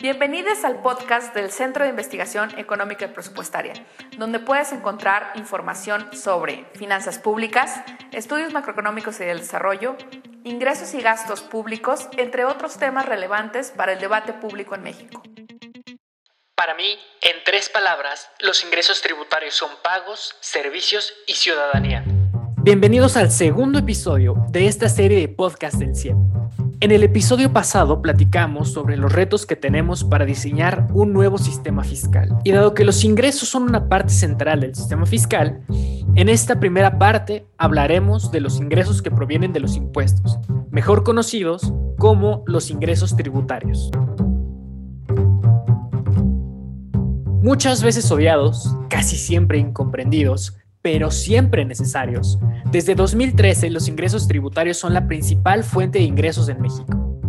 Bienvenidos al podcast del Centro de Investigación Económica y Presupuestaria, donde puedes encontrar información sobre finanzas públicas, estudios macroeconómicos y del desarrollo, ingresos y gastos públicos, entre otros temas relevantes para el debate público en México. Para mí, en tres palabras, los ingresos tributarios son pagos, servicios y ciudadanía. Bienvenidos al segundo episodio de esta serie de podcast del CIEP. En el episodio pasado platicamos sobre los retos que tenemos para diseñar un nuevo sistema fiscal. Y dado que los ingresos son una parte central del sistema fiscal, en esta primera parte hablaremos de los ingresos que provienen de los impuestos, mejor conocidos como los ingresos tributarios. Muchas veces odiados, casi siempre incomprendidos, pero siempre necesarios. Desde 2013, los ingresos tributarios son la principal fuente de ingresos en México.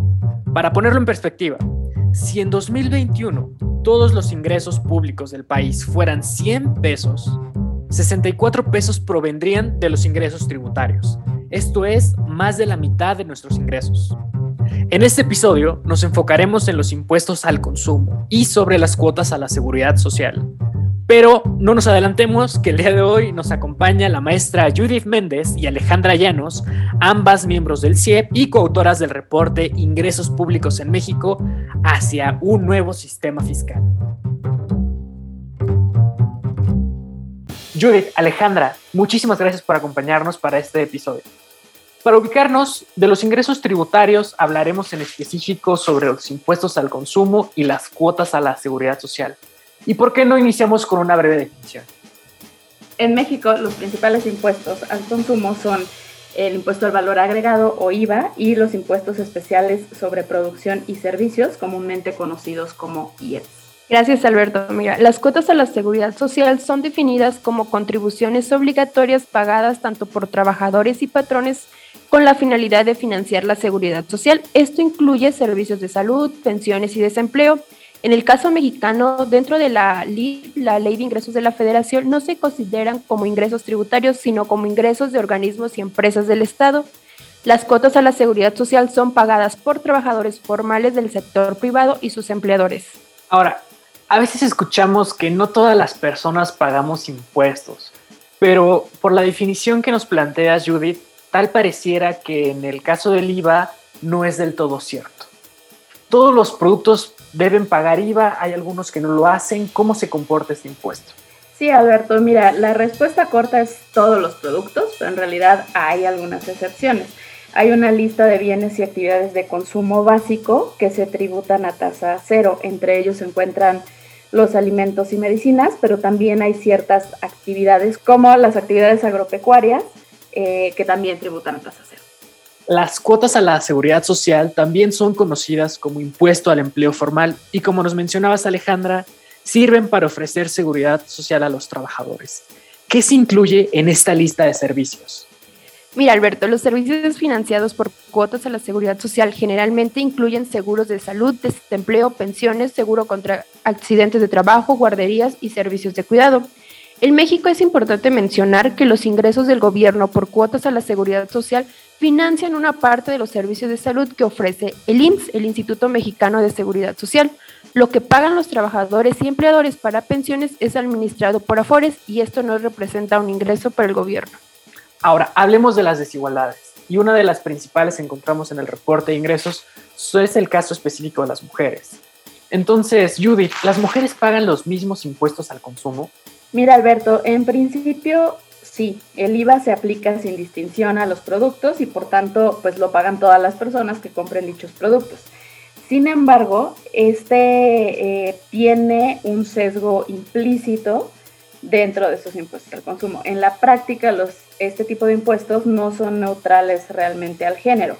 Para ponerlo en perspectiva, si en 2021 todos los ingresos públicos del país fueran 100 pesos, 64 pesos provendrían de los ingresos tributarios. Esto es más de la mitad de nuestros ingresos. En este episodio nos enfocaremos en los impuestos al consumo y sobre las cuotas a la seguridad social. Pero no nos adelantemos que el día de hoy nos acompaña la maestra Judith Méndez y Alejandra Llanos, ambas miembros del CIEP y coautoras del reporte Ingresos Públicos en México hacia un nuevo sistema fiscal. Judith, Alejandra, muchísimas gracias por acompañarnos para este episodio. Para ubicarnos, de los ingresos tributarios hablaremos en específico sobre los impuestos al consumo y las cuotas a la seguridad social. ¿Y por qué no iniciamos con una breve definición? En México, los principales impuestos al consumo son el impuesto al valor agregado o IVA y los impuestos especiales sobre producción y servicios, comúnmente conocidos como IEPS. Gracias, Alberto. Mira, las cuotas a la seguridad social son definidas como contribuciones obligatorias pagadas tanto por trabajadores y patrones con la finalidad de financiar la seguridad social. Esto incluye servicios de salud, pensiones y desempleo, en el caso mexicano, dentro de la, la Ley de Ingresos de la Federación, no se consideran como ingresos tributarios, sino como ingresos de organismos y empresas del Estado. Las cuotas a la seguridad social son pagadas por trabajadores formales del sector privado y sus empleadores. Ahora, a veces escuchamos que no todas las personas pagamos impuestos, pero por la definición que nos plantea Judith, tal pareciera que en el caso del IVA no es del todo cierto. Todos los productos deben pagar IVA, hay algunos que no lo hacen. ¿Cómo se comporta este impuesto? Sí, Alberto, mira, la respuesta corta es todos los productos, pero en realidad hay algunas excepciones. Hay una lista de bienes y actividades de consumo básico que se tributan a tasa cero. Entre ellos se encuentran los alimentos y medicinas, pero también hay ciertas actividades como las actividades agropecuarias eh, que también tributan a tasa. Las cuotas a la seguridad social también son conocidas como impuesto al empleo formal y como nos mencionabas Alejandra, sirven para ofrecer seguridad social a los trabajadores. ¿Qué se incluye en esta lista de servicios? Mira, Alberto, los servicios financiados por cuotas a la seguridad social generalmente incluyen seguros de salud, desempleo, pensiones, seguro contra accidentes de trabajo, guarderías y servicios de cuidado. En México es importante mencionar que los ingresos del gobierno por cuotas a la seguridad social financian una parte de los servicios de salud que ofrece el IMSS, el Instituto Mexicano de Seguridad Social. Lo que pagan los trabajadores y empleadores para pensiones es administrado por Afores y esto no representa un ingreso para el gobierno. Ahora, hablemos de las desigualdades. Y una de las principales que encontramos en el reporte de ingresos es el caso específico de las mujeres. Entonces, Judith, ¿las mujeres pagan los mismos impuestos al consumo? Mira, Alberto, en principio sí, el IVA se aplica sin distinción a los productos y por tanto, pues lo pagan todas las personas que compren dichos productos. Sin embargo, este eh, tiene un sesgo implícito dentro de esos impuestos al consumo. En la práctica, este tipo de impuestos no son neutrales realmente al género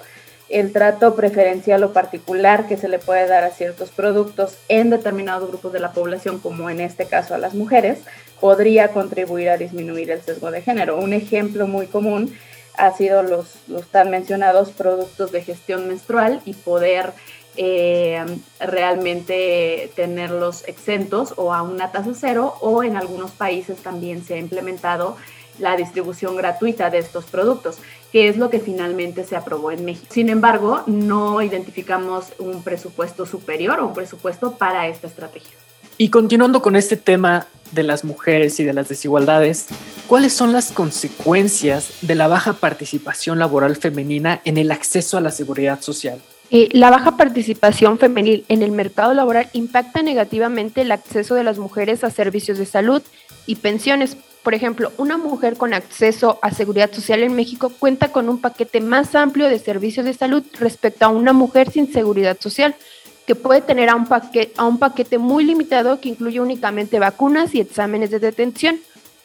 el trato preferencial o particular que se le puede dar a ciertos productos en determinados grupos de la población, como en este caso a las mujeres, podría contribuir a disminuir el sesgo de género. Un ejemplo muy común ha sido los, los tan mencionados productos de gestión menstrual y poder eh, realmente tenerlos exentos o a una tasa cero o en algunos países también se ha implementado la distribución gratuita de estos productos. Que es lo que finalmente se aprobó en México. Sin embargo, no identificamos un presupuesto superior o un presupuesto para esta estrategia. Y continuando con este tema de las mujeres y de las desigualdades, ¿cuáles son las consecuencias de la baja participación laboral femenina en el acceso a la seguridad social? Eh, la baja participación femenil en el mercado laboral impacta negativamente el acceso de las mujeres a servicios de salud y pensiones. Por ejemplo, una mujer con acceso a seguridad social en México cuenta con un paquete más amplio de servicios de salud respecto a una mujer sin seguridad social, que puede tener a un, paquete, a un paquete muy limitado que incluye únicamente vacunas y exámenes de detención.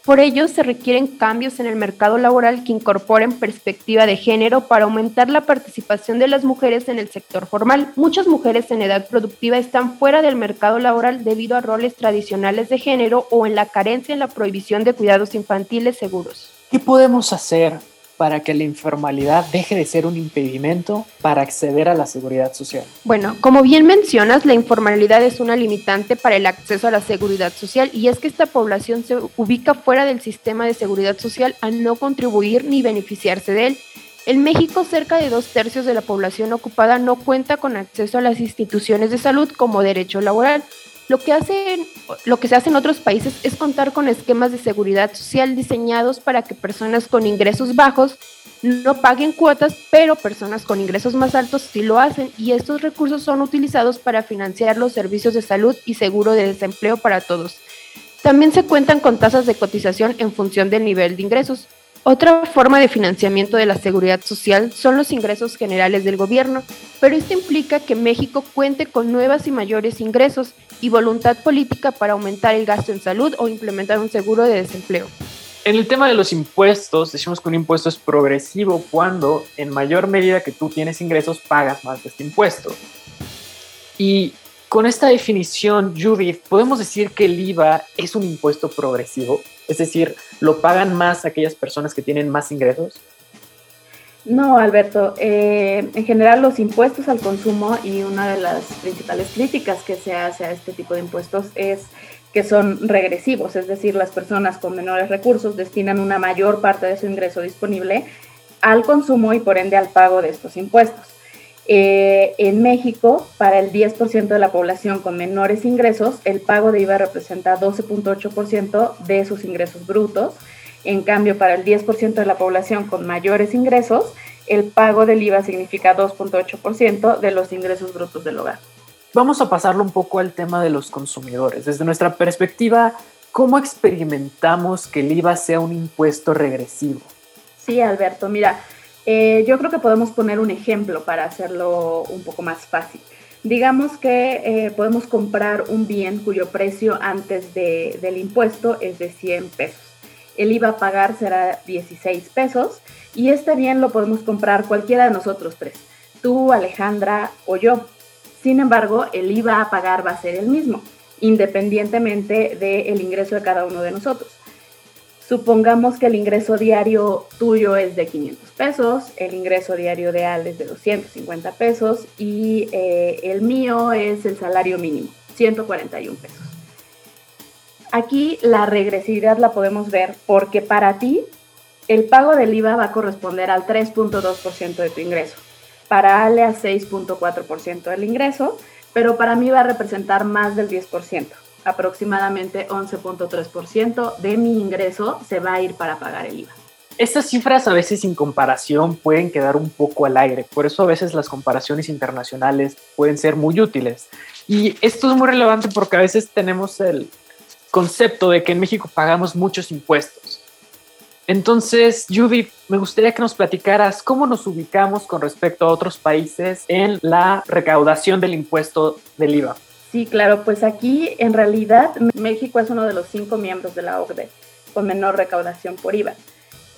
Por ello, se requieren cambios en el mercado laboral que incorporen perspectiva de género para aumentar la participación de las mujeres en el sector formal. Muchas mujeres en edad productiva están fuera del mercado laboral debido a roles tradicionales de género o en la carencia en la prohibición de cuidados infantiles seguros. ¿Qué podemos hacer para que la informalidad deje de ser un impedimento para acceder a la seguridad social? Bueno, como bien mencionas, la informalidad es una limitante para el acceso a la seguridad social y es que esta población se ubica fuera del sistema de seguridad social al no contribuir ni beneficiarse de él. En México, cerca de dos tercios de la población ocupada no cuenta con acceso a las instituciones de salud como derecho laboral, lo que, hacen, lo que se hace en otros países es contar con esquemas de seguridad social diseñados para que personas con ingresos bajos no paguen cuotas, pero personas con ingresos más altos sí lo hacen y estos recursos son utilizados para financiar los servicios de salud y seguro de desempleo para todos. También se cuentan con tasas de cotización en función del nivel de ingresos. Otra forma de financiamiento de la seguridad social son los ingresos generales del gobierno, pero esto implica que México cuente con nuevas y mayores ingresos y voluntad política para aumentar el gasto en salud o implementar un seguro de desempleo. En el tema de los impuestos, decimos que un impuesto es progresivo cuando en mayor medida que tú tienes ingresos pagas más de este impuesto. Y con esta definición, Judith, podemos decir que el IVA es un impuesto progresivo, es decir, lo pagan más aquellas personas que tienen más ingresos. No, Alberto. Eh, en general, los impuestos al consumo y una de las principales críticas que se hace a este tipo de impuestos es que son regresivos, es decir, las personas con menores recursos destinan una mayor parte de su ingreso disponible al consumo y por ende al pago de estos impuestos. Eh, en México, para el 10% de la población con menores ingresos, el pago de IVA representa 12.8% de sus ingresos brutos en cambio, para el 10% de la población con mayores ingresos, el pago del IVA significa 2.8% de los ingresos brutos del hogar. Vamos a pasarlo un poco al tema de los consumidores. Desde nuestra perspectiva, ¿cómo experimentamos que el IVA sea un impuesto regresivo? Sí, Alberto, mira, eh, yo creo que podemos poner un ejemplo para hacerlo un poco más fácil. Digamos que eh, podemos comprar un bien cuyo precio antes del impuesto es de 100 pesos el IVA a pagar será 16 pesos y este bien lo podemos comprar cualquiera de nosotros tres, tú, Alejandra o yo. Sin embargo, el IVA a pagar va a ser el mismo, independientemente del ingreso de cada uno de nosotros. Supongamos que el ingreso diario tuyo es de 500 pesos, el ingreso diario de Al es de 250 pesos y eh, el mío es el salario mínimo, 141 pesos. Aquí la regresividad la podemos ver porque para ti el pago del IVA va a corresponder al 3.2% de tu ingreso. Para Ale a 6.4% del ingreso, pero para mí va a representar más del 10%. Aproximadamente 11.3% de mi ingreso se va a ir para pagar el IVA. Estas cifras a veces sin comparación pueden quedar un poco al aire, por eso a veces las comparaciones internacionales pueden ser muy útiles. Y esto es muy relevante porque a veces tenemos el, concepto de que en México pagamos muchos impuestos. Entonces, Judith, me gustaría que nos platicaras cómo nos ubicamos con respecto a otros países en la recaudación del impuesto del IVA. Sí, claro, pues aquí en realidad México es uno de los cinco miembros de la OCDE con menor recaudación por IVA.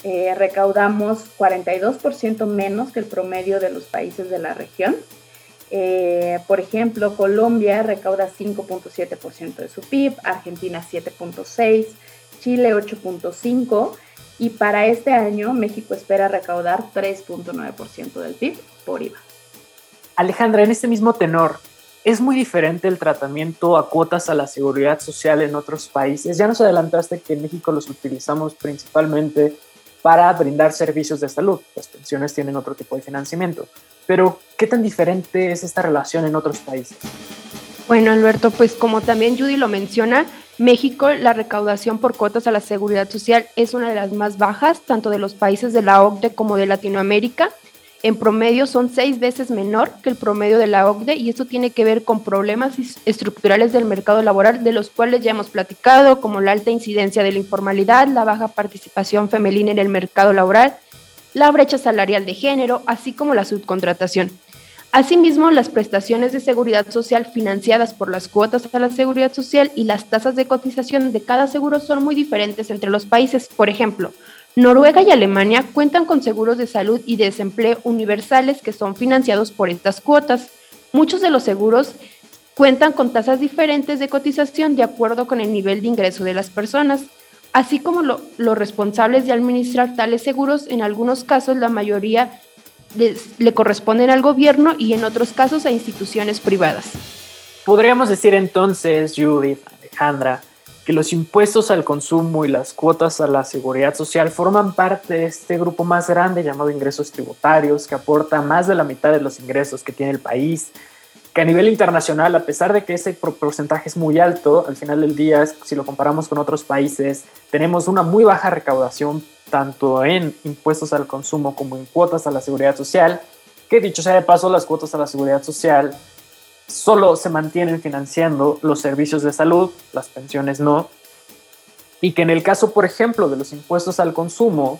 Eh, recaudamos 42% menos que el promedio de los países de la región eh, por ejemplo, Colombia recauda 5.7% de su PIB, Argentina 7.6%, Chile 8.5% y para este año México espera recaudar 3.9% del PIB por IVA. Alejandra, en este mismo tenor, ¿es muy diferente el tratamiento a cuotas a la seguridad social en otros países? Ya nos adelantaste que en México los utilizamos principalmente para brindar servicios de salud. Las pensiones tienen otro tipo de financiamiento. Pero, ¿qué tan diferente es esta relación en otros países? Bueno, Alberto, pues como también Judy lo menciona, México, la recaudación por cuotas a la seguridad social es una de las más bajas, tanto de los países de la OCDE como de Latinoamérica. En promedio son seis veces menor que el promedio de la OCDE y esto tiene que ver con problemas estructurales del mercado laboral de los cuales ya hemos platicado, como la alta incidencia de la informalidad, la baja participación femenina en el mercado laboral, la brecha salarial de género, así como la subcontratación. Asimismo, las prestaciones de seguridad social financiadas por las cuotas a la seguridad social y las tasas de cotización de cada seguro son muy diferentes entre los países. Por ejemplo, Noruega y Alemania cuentan con seguros de salud y desempleo universales que son financiados por estas cuotas. Muchos de los seguros cuentan con tasas diferentes de cotización de acuerdo con el nivel de ingreso de las personas, así como los responsables de administrar tales seguros, en algunos casos la mayoría le corresponden al gobierno y en otros casos a instituciones privadas. Podríamos decir entonces, Judith, Alejandra, que los impuestos al consumo y las cuotas a la seguridad social forman parte de este grupo más grande llamado ingresos tributarios, que aporta más de la mitad de los ingresos que tiene el país, que a nivel internacional, a pesar de que ese porcentaje es muy alto, al final del día, si lo comparamos con otros países, tenemos una muy baja recaudación tanto en impuestos al consumo como en cuotas a la seguridad social, que dicho sea de paso, las cuotas a la seguridad social solo se mantienen financiando los servicios de salud, las pensiones no, y que en el caso, por ejemplo, de los impuestos al consumo,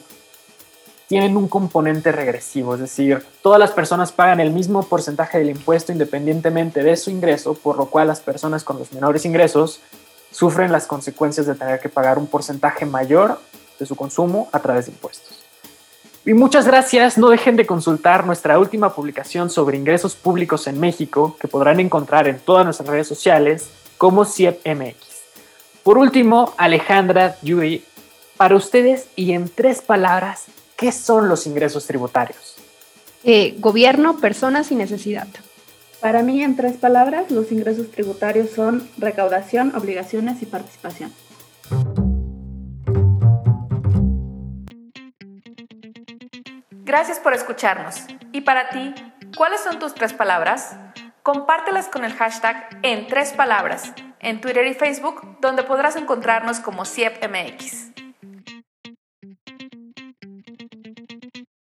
tienen un componente regresivo, es decir, todas las personas pagan el mismo porcentaje del impuesto independientemente de su ingreso, por lo cual las personas con los menores ingresos sufren las consecuencias de tener que pagar un porcentaje mayor de su consumo a través de impuestos. Y muchas gracias, no dejen de consultar nuestra última publicación sobre ingresos públicos en México, que podrán encontrar en todas nuestras redes sociales como CIEPMX. Por último, Alejandra, Judy, para ustedes y en tres palabras, ¿qué son los ingresos tributarios? Eh, gobierno, personas y necesidad. Para mí, en tres palabras, los ingresos tributarios son recaudación, obligaciones y participación. Gracias por escucharnos. ¿Y para ti, cuáles son tus tres palabras? Compártelas con el hashtag en tres palabras en Twitter y Facebook, donde podrás encontrarnos como CIEPMX.